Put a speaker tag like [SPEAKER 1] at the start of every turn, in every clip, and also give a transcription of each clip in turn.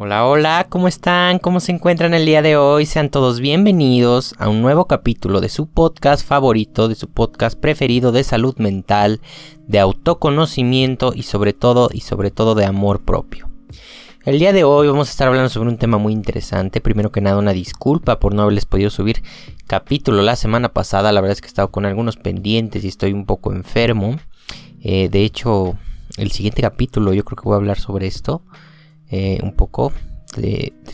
[SPEAKER 1] Hola, hola, ¿cómo están? ¿Cómo se encuentran el día de hoy? Sean todos bienvenidos a un nuevo capítulo de su podcast favorito, de su podcast preferido de salud mental, de autoconocimiento y sobre todo, y sobre todo de amor propio. El día de hoy vamos a estar hablando sobre un tema muy interesante. Primero que nada, una disculpa por no haberles podido subir capítulo la semana pasada. La verdad es que he estado con algunos pendientes y estoy un poco enfermo. Eh, de hecho, el siguiente capítulo yo creo que voy a hablar sobre esto. Eh, un poco.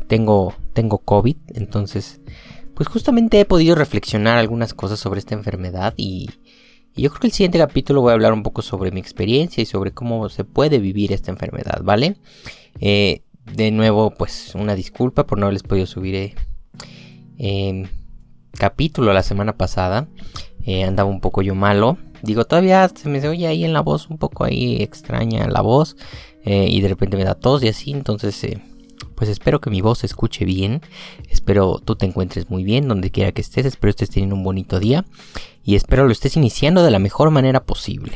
[SPEAKER 1] tengo, tengo COVID, entonces, pues justamente he podido reflexionar algunas cosas sobre esta enfermedad y, yo creo que el siguiente capítulo voy a hablar un poco sobre mi experiencia y sobre cómo se puede vivir esta enfermedad, ¿vale? Eh, de nuevo, pues una disculpa por no haberles podido subir eh, capítulo la semana pasada. andaba un poco yo malo. Digo, todavía se me oye ahí en la voz un poco ahí extraña la voz. Eh, y de repente me da tos y así, entonces eh, pues espero que mi voz se escuche bien, espero tú te encuentres muy bien donde quiera que estés, espero estés teniendo un bonito día y espero lo estés iniciando de la mejor manera posible.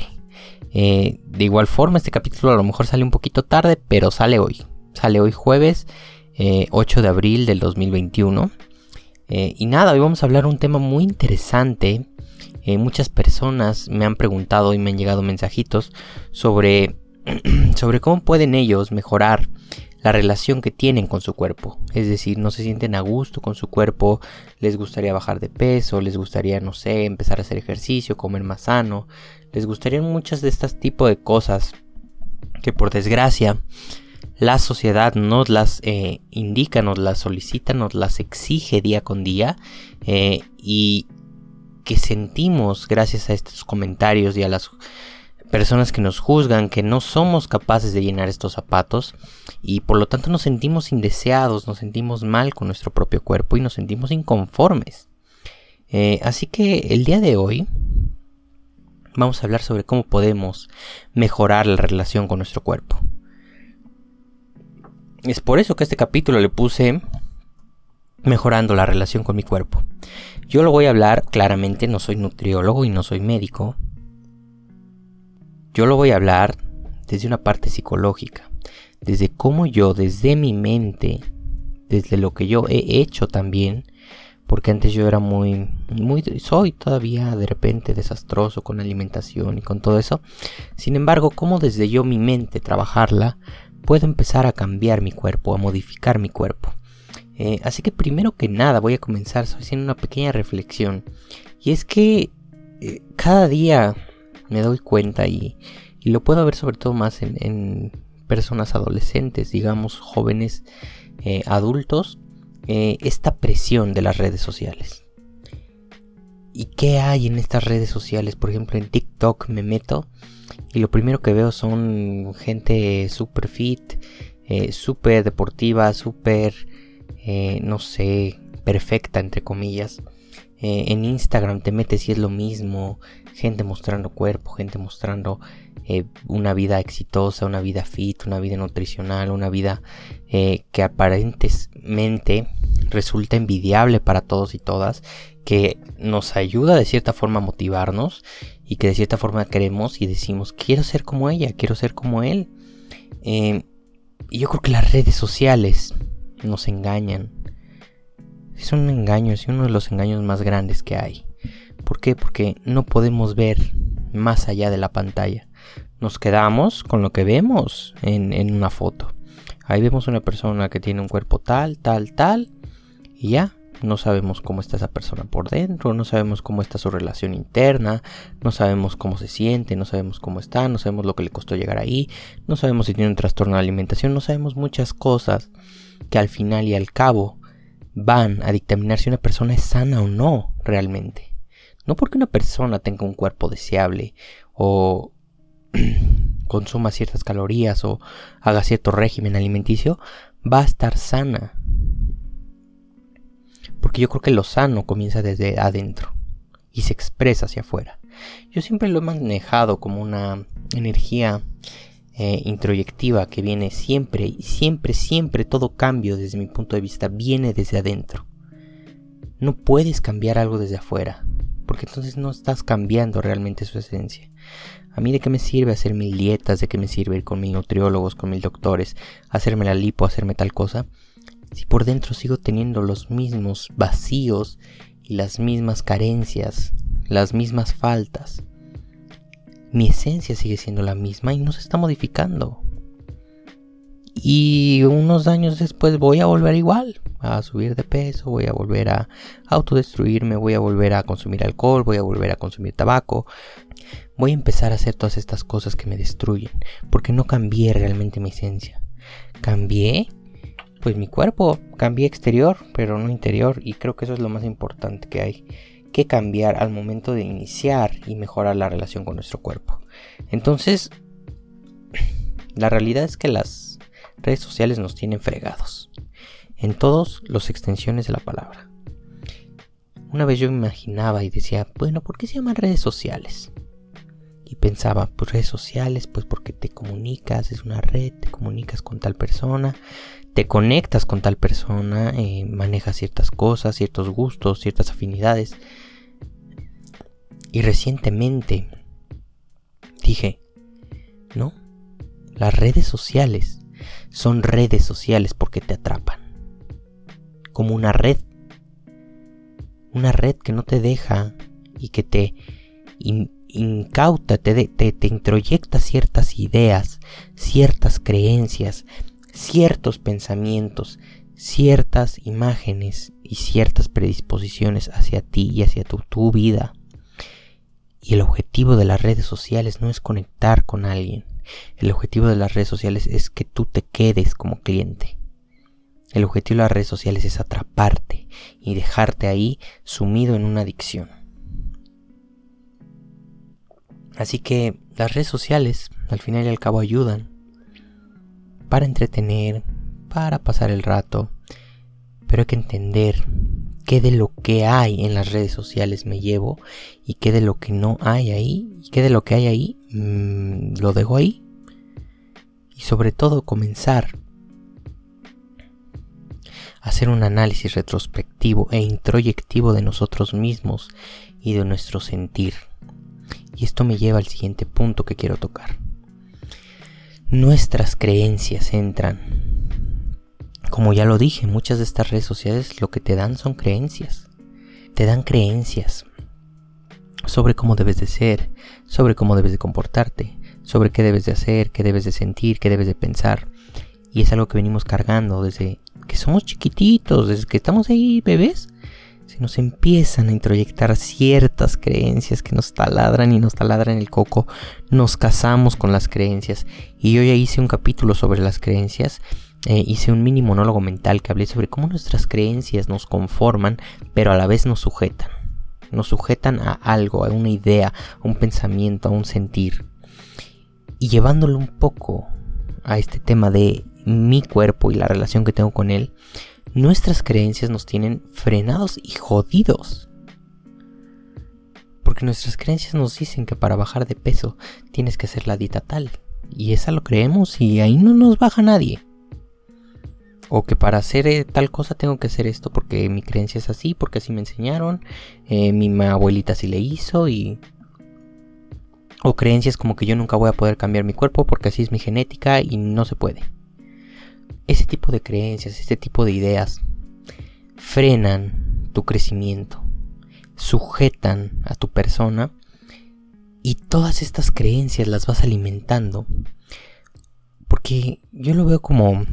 [SPEAKER 1] Eh, de igual forma, este capítulo a lo mejor sale un poquito tarde, pero sale hoy. Sale hoy jueves 8 de abril del 2021. y nada, hoy vamos a hablar un tema muy interesante. muchas personas me han preguntado y me han llegado mensajitos sobre sobre cómo pueden ellos mejorar la relación que tienen con su cuerpo. Es decir, no se sienten a gusto con su cuerpo, les gustaría bajar de peso, les gustaría, no sé, empezar a hacer ejercicio, comer más sano, les gustarían muchas de estas tipos de cosas que por desgracia la sociedad nos las eh, indica, nos las solicita, nos las exige día con día eh, y que sentimos gracias a estos comentarios y a las personas que nos juzgan que no somos capaces de llenar estos zapatos y por lo tanto nos sentimos indeseados, nos sentimos mal con nuestro propio cuerpo y nos sentimos inconformes. Eh, así que el día de hoy vamos a hablar sobre cómo podemos mejorar la relación con nuestro cuerpo. Es por eso que este capítulo le puse mejorando la relación con mi cuerpo. Yo lo voy a hablar claramente, no soy nutriólogo y no soy médico, yo lo voy a hablar desde una parte psicológica, desde cómo yo, desde mi mente, desde lo que yo he hecho también, porque antes yo era muy, muy, soy todavía de repente desastroso con alimentación y con todo eso. Sin embargo, cómo desde yo mi mente trabajarla, puedo empezar a cambiar mi cuerpo, a modificar mi cuerpo. Eh, así que primero que nada voy a comenzar haciendo una pequeña reflexión. Y es que eh, cada día me doy cuenta y, lo puedo ver sobre todo más en, personas adolescentes, digamos jóvenes eh, adultos, eh, esta presión de las redes sociales. ¿Y qué hay en estas redes sociales? Por ejemplo, en TikTok me meto y lo primero que veo son gente super fit, eh, super deportiva, super, no sé, perfecta, entre comillas. En Instagram te metes y es lo mismo gente mostrando cuerpo, gente mostrando eh, una vida exitosa, una vida fit, una vida nutricional, una vida eh, que aparentemente resulta envidiable para todos y todas, que nos ayuda de cierta forma a motivarnos y que de cierta forma queremos y decimos, quiero ser como ella, quiero ser como él. Eh, y yo creo que las redes sociales nos engañan. Es un engaño, es uno de los engaños más grandes que hay. ¿Por qué? Porque no podemos ver más allá de la pantalla. Nos quedamos con lo que vemos en, una foto. Ahí vemos una persona que tiene un cuerpo tal, tal, tal. Y ya, no sabemos cómo está esa persona por dentro, no sabemos cómo está su relación interna, no sabemos cómo se siente, no sabemos cómo está, no sabemos lo que le costó llegar ahí, no sabemos si tiene un trastorno de alimentación, no sabemos muchas cosas que al final y al cabo van a dictaminar si una persona es sana o no realmente. No porque una persona tenga un cuerpo deseable o consuma ciertas calorías o haga cierto régimen alimenticio, va a estar sana. Porque yo creo que lo sano comienza desde adentro y se expresa hacia afuera. Yo siempre lo he manejado como una energía eh, introyectiva que viene siempre, y siempre, siempre todo cambio desde mi punto de vista viene desde adentro. No puedes cambiar algo desde afuera porque entonces no estás cambiando realmente su esencia. ¿A mí de qué me sirve hacer mil dietas? ¿De qué me sirve ir con mil nutriólogos, con mil doctores, hacerme la lipo, hacerme tal cosa? Si por dentro sigo teniendo los mismos vacíos y las mismas carencias, las mismas faltas. Mi esencia sigue siendo la misma y no se está modificando. Y unos años después voy a volver igual, a subir de peso, voy a volver a autodestruirme, voy a volver a consumir alcohol, voy a volver a consumir tabaco. Voy a empezar a hacer todas estas cosas que me destruyen, porque no cambié realmente mi esencia. Cambié, pues mi cuerpo, cambié exterior, pero no interior, y creo que eso es lo más importante que hay que cambiar al momento de iniciar y mejorar la relación con nuestro cuerpo. Entonces, la realidad es que las redes sociales nos tienen fregados. En todos los extensiones de la palabra. Una vez yo imaginaba y decía, bueno, ¿por qué se llaman redes sociales? Y pensaba, pues redes sociales, pues porque te comunicas, es una red, te comunicas con tal persona, te conectas con tal persona, eh, manejas ciertas cosas, ciertos gustos, ciertas afinidades. Y recientemente dije, no, las redes sociales son redes sociales porque te atrapan. Como una red. Una red que no te deja y que te incauta, te, te, te introyecta ciertas ideas, ciertas creencias, ciertos pensamientos, ciertas imágenes y ciertas predisposiciones hacia ti y hacia tu, tu vida. Y el objetivo de las redes sociales no es conectar con alguien. El objetivo de las redes sociales es que tú te quedes como cliente. El objetivo de las redes sociales es atraparte y dejarte ahí sumido en una adicción. Así que las redes sociales al final y al cabo ayudan para entretener, para pasar el rato, pero hay que entender qué de lo que hay en las redes sociales me llevo y qué de lo que no hay ahí y qué de lo que hay ahí mmm, lo dejo ahí. Y sobre todo comenzar a hacer un análisis retrospectivo e introyectivo de nosotros mismos y de nuestro sentir. Y esto me lleva al siguiente punto que quiero tocar. Nuestras creencias entran como ya lo dije, muchas de estas redes sociales lo que te dan son creencias. Te dan creencias sobre cómo debes de ser, sobre cómo debes de comportarte, sobre qué debes de hacer, qué debes de sentir, qué debes de pensar. Y es algo que venimos cargando desde que somos chiquititos, desde que estamos ahí bebés. Se nos empiezan a introyectar ciertas creencias que nos taladran y nos taladran el coco. Nos casamos con las creencias. Y yo ya hice un capítulo sobre las creencias eh, hice un mini monólogo mental que hablé sobre cómo nuestras creencias nos conforman, pero a la vez nos sujetan. Nos sujetan a algo, a una idea, a un pensamiento, a un sentir. Y llevándolo un poco a este tema de mi cuerpo y la relación que tengo con él, nuestras creencias nos tienen frenados y jodidos. Porque nuestras creencias nos dicen que para bajar de peso tienes que hacer la dieta tal. Y esa lo creemos y ahí no nos baja nadie. O que para hacer eh, tal cosa tengo que hacer esto porque mi creencia es así, porque así me enseñaron, eh, mi abuelita sí le hizo y... O creencias como que yo nunca voy a poder cambiar mi cuerpo porque así es mi genética y no se puede. Ese tipo de creencias, este tipo de ideas frenan tu crecimiento, sujetan a tu persona y todas estas creencias las vas alimentando. Porque yo lo veo como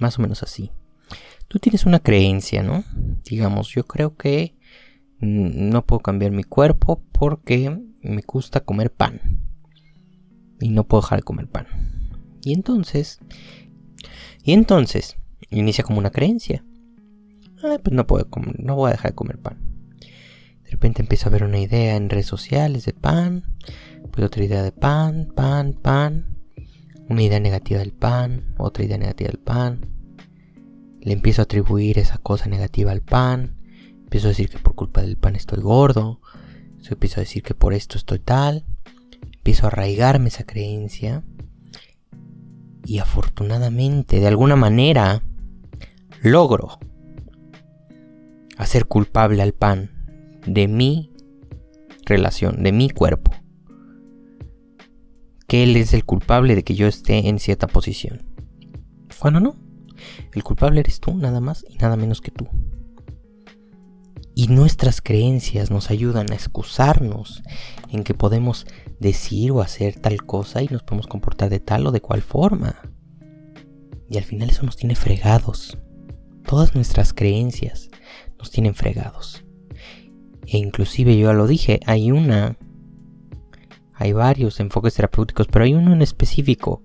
[SPEAKER 1] más o menos así. Tú tienes una creencia, ¿no? Digamos, yo creo que no puedo cambiar mi cuerpo porque me gusta comer pan. Y no puedo dejar de comer pan. Y entonces, y entonces, inicia como una creencia. Ah, pues no puedo comer, no voy a dejar de comer pan. De repente empieza a ver una idea en redes sociales de pan, pues otra idea de pan, pan, pan, una idea negativa del pan, otra idea negativa del pan. Le empiezo a atribuir esa cosa negativa al pan. Empiezo a decir que por culpa del pan estoy gordo. Empiezo a decir que por esto estoy tal. Empiezo a arraigarme esa creencia. Y afortunadamente, de alguna manera, logro hacer culpable al pan de mi relación, de mi cuerpo. que él es el culpable de que yo esté en cierta posición. Cuando no, el culpable eres tú, nada más y nada menos que tú. Y nuestras creencias nos ayudan a excusarnos en que podemos decir o hacer tal cosa y nos podemos comportar de tal o de cual forma. Y al final eso nos tiene fregados. Todas nuestras creencias nos tienen fregados. E inclusive yo ya lo dije, hay una, hay varios enfoques terapéuticos, pero hay uno en específico,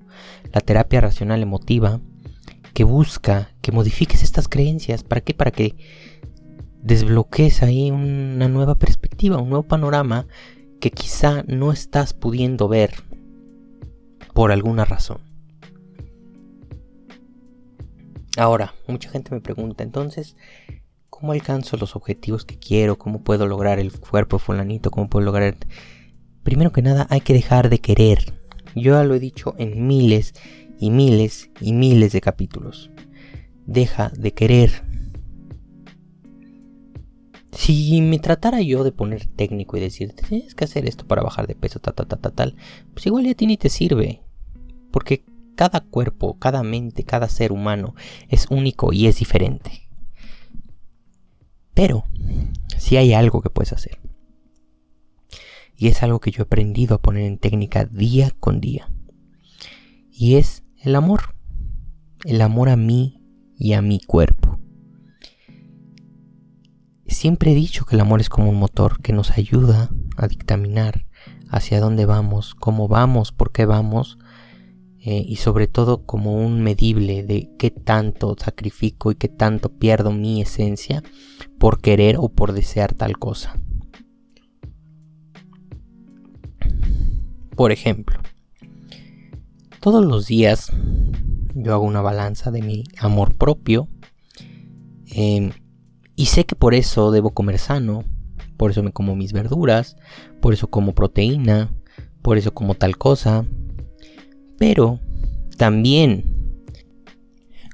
[SPEAKER 1] la terapia racional emotiva, que busca que modifiques estas creencias. ¿Para qué? Para que desbloquees ahí una nueva perspectiva, un nuevo panorama que quizá no estás pudiendo ver por alguna razón. Ahora, mucha gente me pregunta, entonces, ¿cómo alcanzo los objetivos que quiero? ¿Cómo puedo lograr el cuerpo fulanito? ¿Cómo puedo lograr... Primero que nada, hay que dejar de querer. Yo ya lo he dicho en miles y miles y miles de capítulos. Deja de querer. Si me tratara yo de poner técnico y decirte, tienes que hacer esto para bajar de peso, tal, tal, tal, tal, pues igual ya a ti ni te sirve. Porque cada cuerpo, cada mente, cada ser humano es único y es diferente. Pero, si hay algo que puedes hacer. Y es algo que yo he aprendido a poner en técnica día con día. Y es el amor. El amor a mí y a mi cuerpo. Siempre he dicho que el amor es como un motor que nos ayuda a dictaminar hacia dónde vamos, cómo vamos, por qué vamos, eh, y sobre todo como un medible de qué tanto sacrifico y qué tanto pierdo mi esencia por querer o por desear tal cosa. Por ejemplo, todos los días yo hago una balanza de mi amor propio. Em, y sé que por eso debo comer sano. Por eso me como mis verduras. Por eso como proteína. Por eso como tal cosa. Pero también,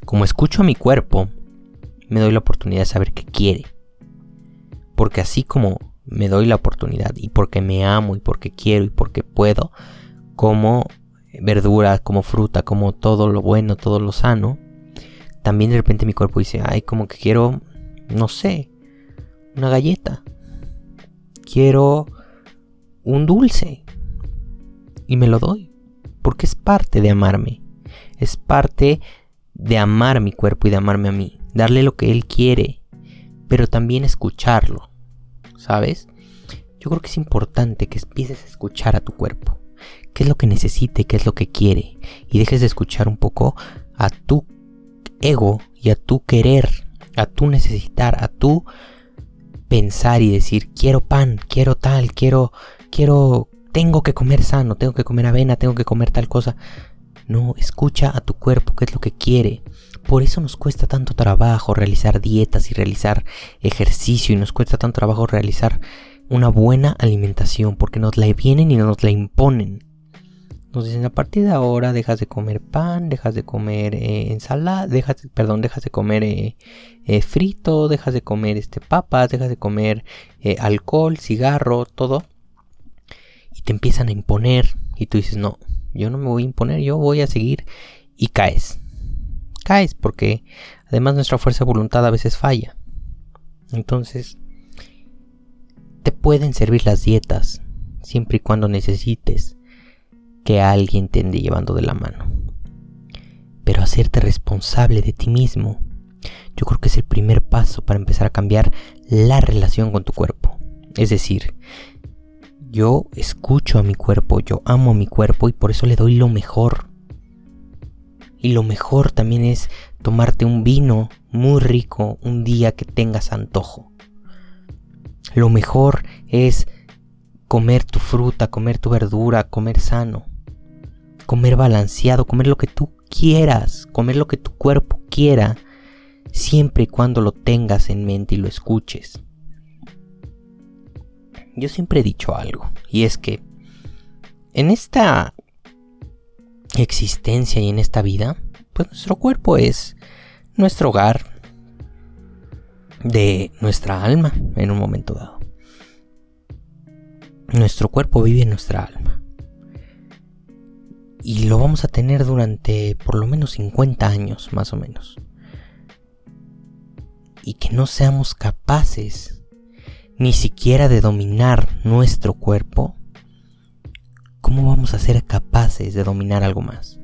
[SPEAKER 1] como escucho a mi cuerpo, me doy la oportunidad de saber qué quiere. Porque así como me doy la oportunidad y porque me amo y porque quiero y porque puedo, como verdura, como fruta, como todo lo bueno, todo lo sano, también de repente mi cuerpo dice, ay, como que quiero, no sé, una galleta. Quiero un dulce. Y me lo doy. Porque es parte de amarme. Es parte de amar mi cuerpo y de amarme a mí. Darle lo que él quiere. Pero también escucharlo. ¿Sabes? Yo creo que es importante que empieces a escuchar a tu cuerpo qué es lo que necesite, qué es lo que quiere, y dejes de escuchar un poco a tu ego y a tu querer, a tu necesitar, a tu pensar y decir, quiero pan, quiero tal, quiero, quiero, tengo que comer sano, tengo que comer avena, tengo que comer tal cosa. No, escucha a tu cuerpo qué es lo que quiere. Por eso nos cuesta tanto trabajo realizar dietas y realizar ejercicio y nos cuesta tanto trabajo realizar una buena alimentación porque nos la vienen y nos la imponen. Nos dicen a partir de ahora dejas de comer pan, dejas de comer eh, ensalada, dejas, perdón, dejas de comer eh, eh, frito, dejas de comer este papas, dejas de comer alcohol, cigarro, todo. Y te empiezan a imponer y tú dices, no, yo no me voy a imponer, yo voy a seguir y caes. Caes porque además nuestra fuerza de voluntad a veces falla. Entonces, te pueden servir las dietas siempre y cuando necesites que alguien te ande llevando de la mano. Pero hacerte responsable de ti mismo, yo creo que es el primer paso para empezar a cambiar la relación con tu cuerpo. Es decir, yo escucho a mi cuerpo, yo amo a mi cuerpo y por eso le doy lo mejor. Y lo mejor también es tomarte un vino muy rico un día que tengas antojo. Lo mejor es comer tu fruta, comer tu verdura, comer sano comer balanceado, comer lo que tú quieras, comer lo que tu cuerpo quiera, siempre y cuando lo tengas en mente y lo escuches. Yo siempre he dicho algo, y es que en esta existencia y en esta vida, pues nuestro cuerpo es nuestro hogar de nuestra alma en un momento dado. Nuestro cuerpo vive en nuestra alma. Y lo vamos a tener durante por lo menos 50 años, más o menos. Y que no seamos capaces ni siquiera de dominar nuestro cuerpo, ¿cómo vamos a ser capaces de dominar algo más?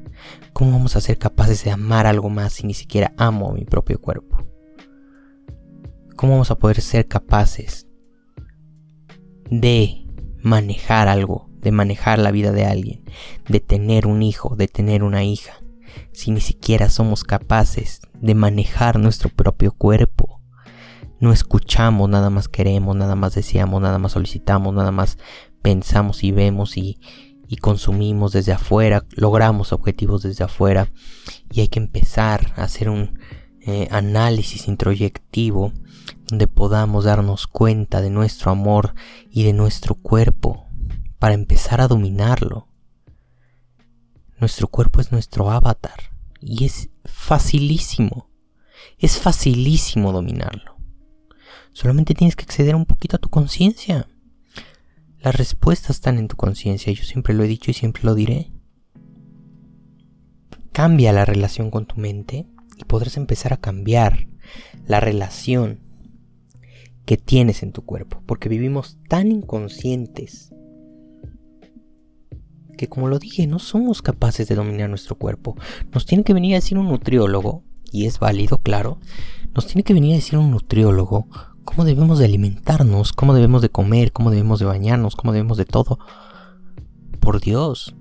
[SPEAKER 1] ¿Cómo vamos a ser capaces de amar algo más si ni siquiera amo a mi propio cuerpo? ¿Cómo vamos a poder ser capaces de manejar algo, de manejar la vida de alguien, de tener un hijo, de tener una hija, si ni siquiera somos capaces de manejar nuestro propio cuerpo? No escuchamos, nada más queremos, nada más deseamos, nada más solicitamos, nada más pensamos y vemos y, consumimos desde afuera, logramos objetivos desde afuera y hay que empezar a hacer un eh, análisis introyectivo donde podamos darnos cuenta de nuestro amor y de nuestro cuerpo para empezar a dominarlo. Nuestro cuerpo es nuestro avatar y es facilísimo, es facilísimo dominarlo. Solamente tienes que acceder un poquito a tu conciencia. Las respuestas están en tu conciencia, yo siempre lo he dicho y siempre lo diré. Cambia la relación con tu mente y podrás empezar a cambiar la relación que tienes en tu cuerpo, porque vivimos tan inconscientes como lo dije, no somos capaces de dominar nuestro cuerpo. Nos tiene que venir a decir un nutriólogo, y es válido, claro, nos tiene que venir a decir un nutriólogo cómo debemos de alimentarnos, cómo debemos de comer, cómo debemos de bañarnos, cómo debemos de todo. Por Dios.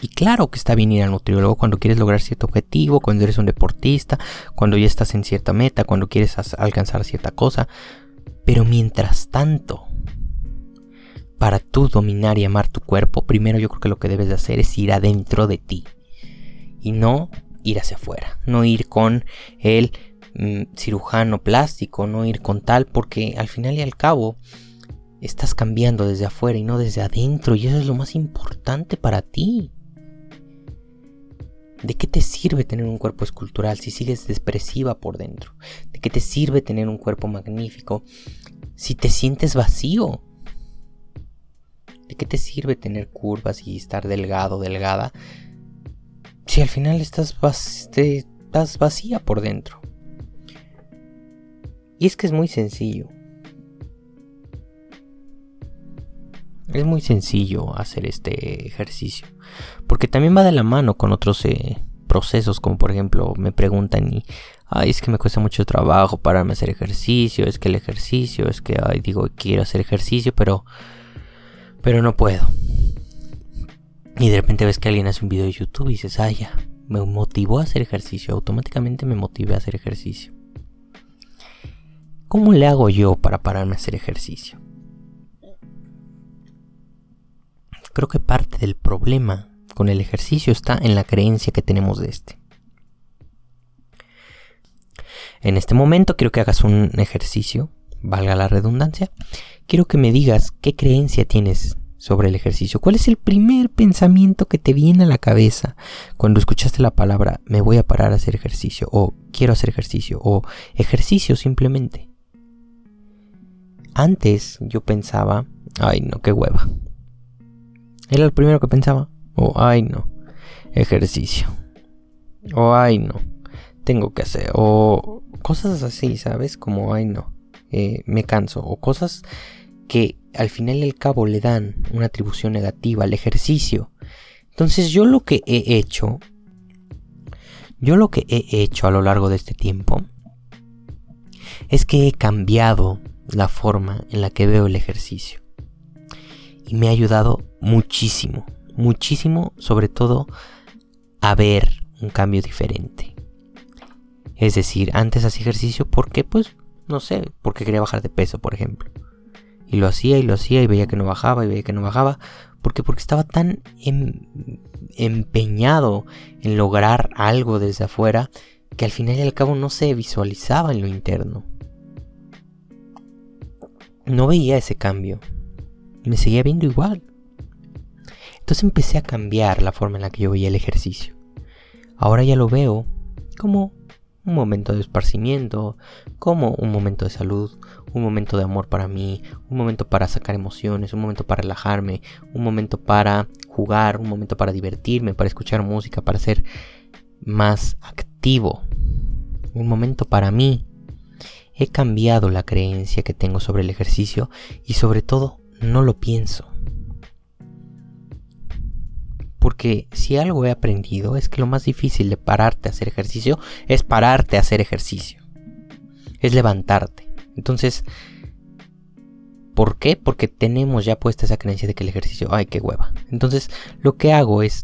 [SPEAKER 1] Y claro que está bien ir al nutriólogo cuando quieres lograr cierto objetivo, cuando eres un deportista, cuando ya estás en cierta meta, cuando quieres alcanzar cierta cosa. Pero mientras tanto, para tú dominar y amar tu cuerpo, primero yo creo que lo que debes de hacer es ir adentro de ti. Y no ir hacia afuera. No ir con el mm, cirujano plástico, no ir con tal, porque al final y al cabo estás cambiando desde afuera y no desde adentro. Y eso es lo más importante para ti. ¿De qué te sirve tener un cuerpo escultural si sigues expresiva por dentro? ¿De qué te sirve tener un cuerpo magnífico si te sientes vacío? ¿De qué te sirve tener curvas y estar delgado, delgada? Si al final estás, vacía por dentro. Y es que es muy sencillo. Es muy sencillo hacer este ejercicio. Porque también va de la mano con otros eh, procesos, como por ejemplo me preguntan y, ay, es que me cuesta mucho trabajo pararme a hacer ejercicio, es que el ejercicio, es que, ay, digo, quiero hacer ejercicio, pero, pero no puedo. Y de repente ves que alguien hace un video de YouTube y dices, ay, ya, me motivó a hacer ejercicio, automáticamente me motivé a hacer ejercicio. ¿Cómo le hago yo para pararme a hacer ejercicio? Creo que parte del problema con el ejercicio está en la creencia que tenemos de este. En este momento quiero que hagas un ejercicio, valga la redundancia. Quiero que me digas qué creencia tienes sobre el ejercicio. ¿Cuál es el primer pensamiento que te viene a la cabeza cuando escuchaste la palabra me voy a parar a hacer ejercicio o quiero hacer ejercicio o ejercicio simplemente? Antes yo pensaba, ay no, qué hueva. Era lo primero que pensaba. O, ay, no. Ejercicio. O, ay, no. Tengo que hacer. O cosas así, ¿sabes? Como, ay, no. Eh, me canso. O cosas que al final y al cabo le dan una atribución negativa al ejercicio. Entonces yo lo que he hecho, yo lo que he hecho a lo largo de este tiempo, es que he cambiado la forma en la que veo el ejercicio y me ha ayudado muchísimo, muchísimo, sobre todo a ver un cambio diferente. Es decir, antes hacía ejercicio porque, pues, no sé, porque quería bajar de peso, por ejemplo. Y lo hacía y lo hacía y veía que no bajaba y veía que no bajaba. porque Porque estaba tan em, empeñado en lograr algo desde afuera que al final y al cabo no se visualizaba en lo interno. No veía ese cambio me seguía viendo igual. Entonces empecé a cambiar la forma en la que yo veía el ejercicio. Ahora ya lo veo como un momento de esparcimiento, como un momento de salud, un momento de amor para mí, un momento para sacar emociones, un momento para relajarme, un momento para jugar, un momento para divertirme, para escuchar música, para ser más activo, un momento para mí. He cambiado la creencia que tengo sobre el ejercicio y sobre todo no lo pienso. Porque si algo he aprendido es que lo más difícil de pararte a hacer ejercicio es pararte a hacer ejercicio. Es levantarte. Entonces, ¿por qué? Porque tenemos ya puesta esa creencia de que el ejercicio, ay, qué hueva. Entonces, lo que hago es,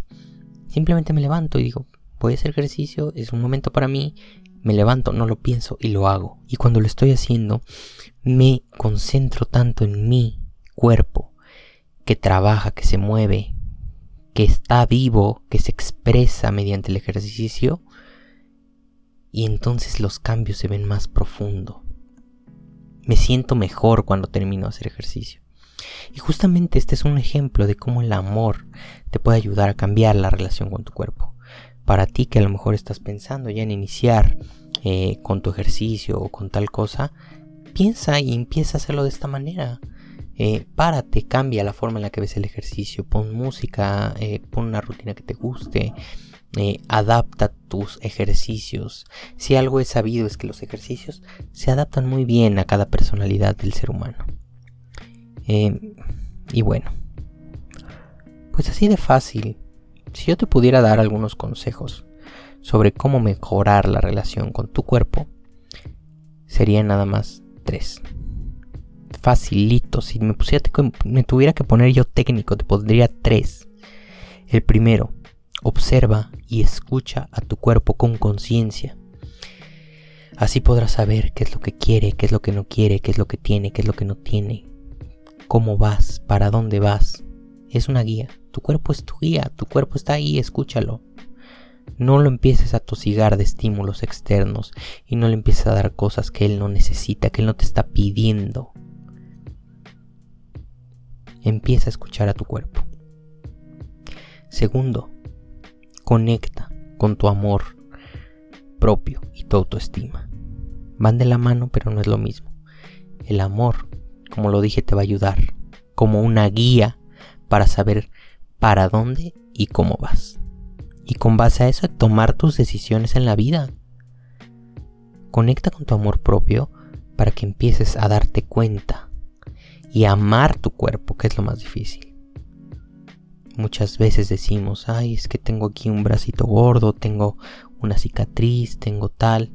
[SPEAKER 1] simplemente me levanto y digo, voy a hacer ejercicio, es un momento para mí, me levanto, no lo pienso y lo hago. Y cuando lo estoy haciendo, me concentro tanto en mi cuerpo, que trabaja, que se mueve, está vivo, que se expresa mediante el ejercicio, y entonces los cambios se ven más profundo. Me siento mejor cuando termino de hacer ejercicio. Y justamente este es un ejemplo de cómo el amor te puede ayudar a cambiar la relación con tu cuerpo. Para ti que a lo mejor estás pensando ya en iniciar eh, con tu ejercicio o con tal cosa, piensa y empieza a hacerlo de esta manera. Eh, párate, cambia la forma en la que ves el ejercicio, pon música, eh, pon una rutina que te guste, eh, adapta tus ejercicios. Si algo es sabido es que los ejercicios se adaptan muy bien a cada personalidad del ser humano. y bueno, pues así de fácil. Si yo te pudiera dar algunos consejos sobre cómo mejorar la relación con tu cuerpo, serían nada más tres facilito. Si me, pusiera, me tuviera que poner yo técnico, te pondría tres. El primero, observa y escucha a tu cuerpo con conciencia. Así podrás saber qué es lo que quiere, qué es lo que no quiere, qué es lo que tiene, qué es lo que no tiene. Cómo vas, para dónde vas. Es una guía. Tu cuerpo es tu guía, tu cuerpo está ahí, escúchalo. No lo empieces a tosigar de estímulos externos y no le empieces a dar cosas que él no necesita, que él no te está pidiendo empieza a escuchar a tu cuerpo. Segundo, conecta con tu amor propio y tu autoestima. Van de la mano, pero no es lo mismo. El amor, como lo dije, te va a ayudar como una guía para saber para dónde y cómo vas. Y con base a eso, tomar tus decisiones en la vida. Conecta con tu amor propio para que empieces a darte cuenta y amar tu cuerpo, que es lo más difícil. Muchas veces decimos, ay, es que tengo aquí un bracito gordo, tengo una cicatriz, tengo tal.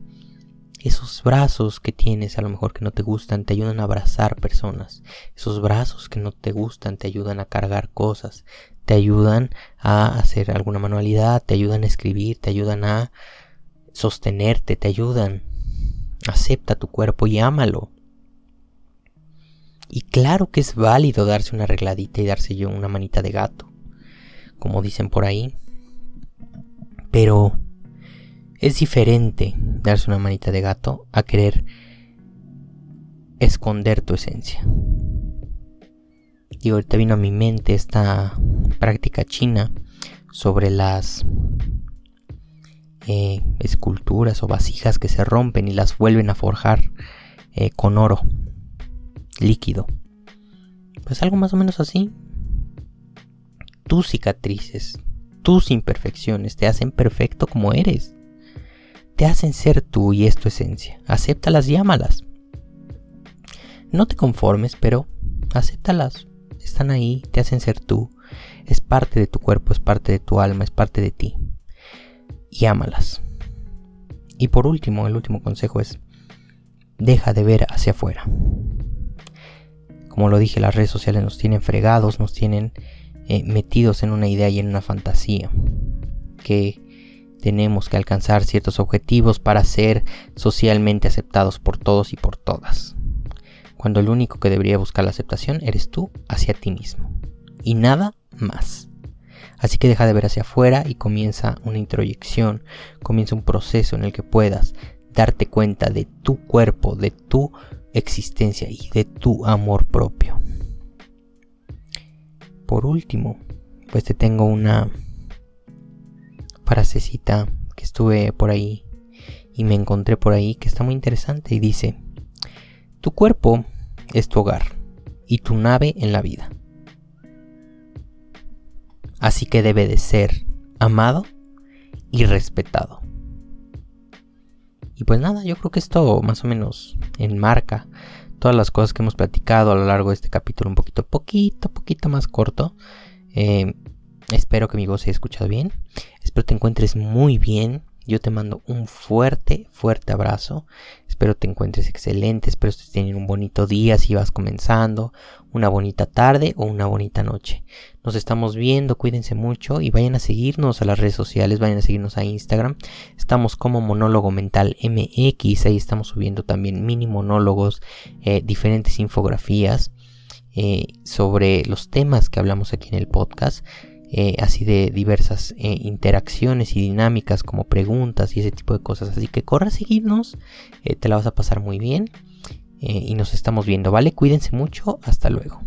[SPEAKER 1] Esos brazos que tienes a lo mejor que no te gustan te ayudan a abrazar personas. Esos brazos que no te gustan te ayudan a cargar cosas, te ayudan a hacer alguna manualidad, te ayudan a escribir, te ayudan a sostenerte, te ayudan. Acepta tu cuerpo y ámalo. Y claro que es válido darse una arregladita y darse yo una manita de gato, como dicen por ahí. Pero es diferente darse una manita de gato a querer esconder tu esencia. Y ahorita vino a mi mente esta práctica china sobre las eh, esculturas o vasijas que se rompen y las vuelven a forjar eh, con oro líquido. Pues algo más o menos así. Tus cicatrices, tus imperfecciones te hacen perfecto como eres. Te hacen ser tú y es tu esencia. Acéptalas y ámalas. No te conformes, pero acéptalas. Están ahí, te hacen ser tú. Es parte de tu cuerpo, es parte de tu alma, es parte de ti. Y ámalas. Y por último, el último consejo es, deja de ver hacia afuera. Como lo dije, las redes sociales nos tienen fregados, nos tienen eh, metidos en una idea y en una fantasía. Que tenemos que alcanzar ciertos objetivos para ser socialmente aceptados por todos y por todas. Cuando el único que debería buscar la aceptación eres tú hacia ti mismo. Y nada más. Así que deja de ver hacia afuera y comienza una introyección, comienza un proceso en el que puedas darte cuenta de tu cuerpo, de tu existencia y de tu amor propio. Por último, pues te tengo una frasecita que estuve por ahí y me encontré por ahí que está muy interesante y dice, tu cuerpo es tu hogar y tu nave en la vida. Así que debe de ser amado y respetado. Y pues nada, yo creo que esto más o menos enmarca todas las cosas que hemos platicado a lo largo de este capítulo, un poquito, poquito, poquito más corto. Eh, espero que mi voz se haya escuchado bien. Espero te encuentres muy bien. Yo te mando un fuerte, fuerte abrazo. Espero te encuentres excelente. Espero estés teniendo un bonito día si vas comenzando, una bonita tarde o una bonita noche. Nos estamos viendo, cuídense mucho y vayan a seguirnos a las redes sociales, vayan a seguirnos a Instagram. Estamos como Monólogo Mental MX. Ahí estamos subiendo también mini monólogos, eh, diferentes infografías eh, sobre los temas que hablamos aquí en el podcast. Eh, así de diversas eh, interacciones y dinámicas como preguntas y ese tipo de cosas. Así que corre a seguirnos, eh, te la vas a pasar muy bien y nos estamos viendo, ¿vale? Cuídense mucho, hasta luego.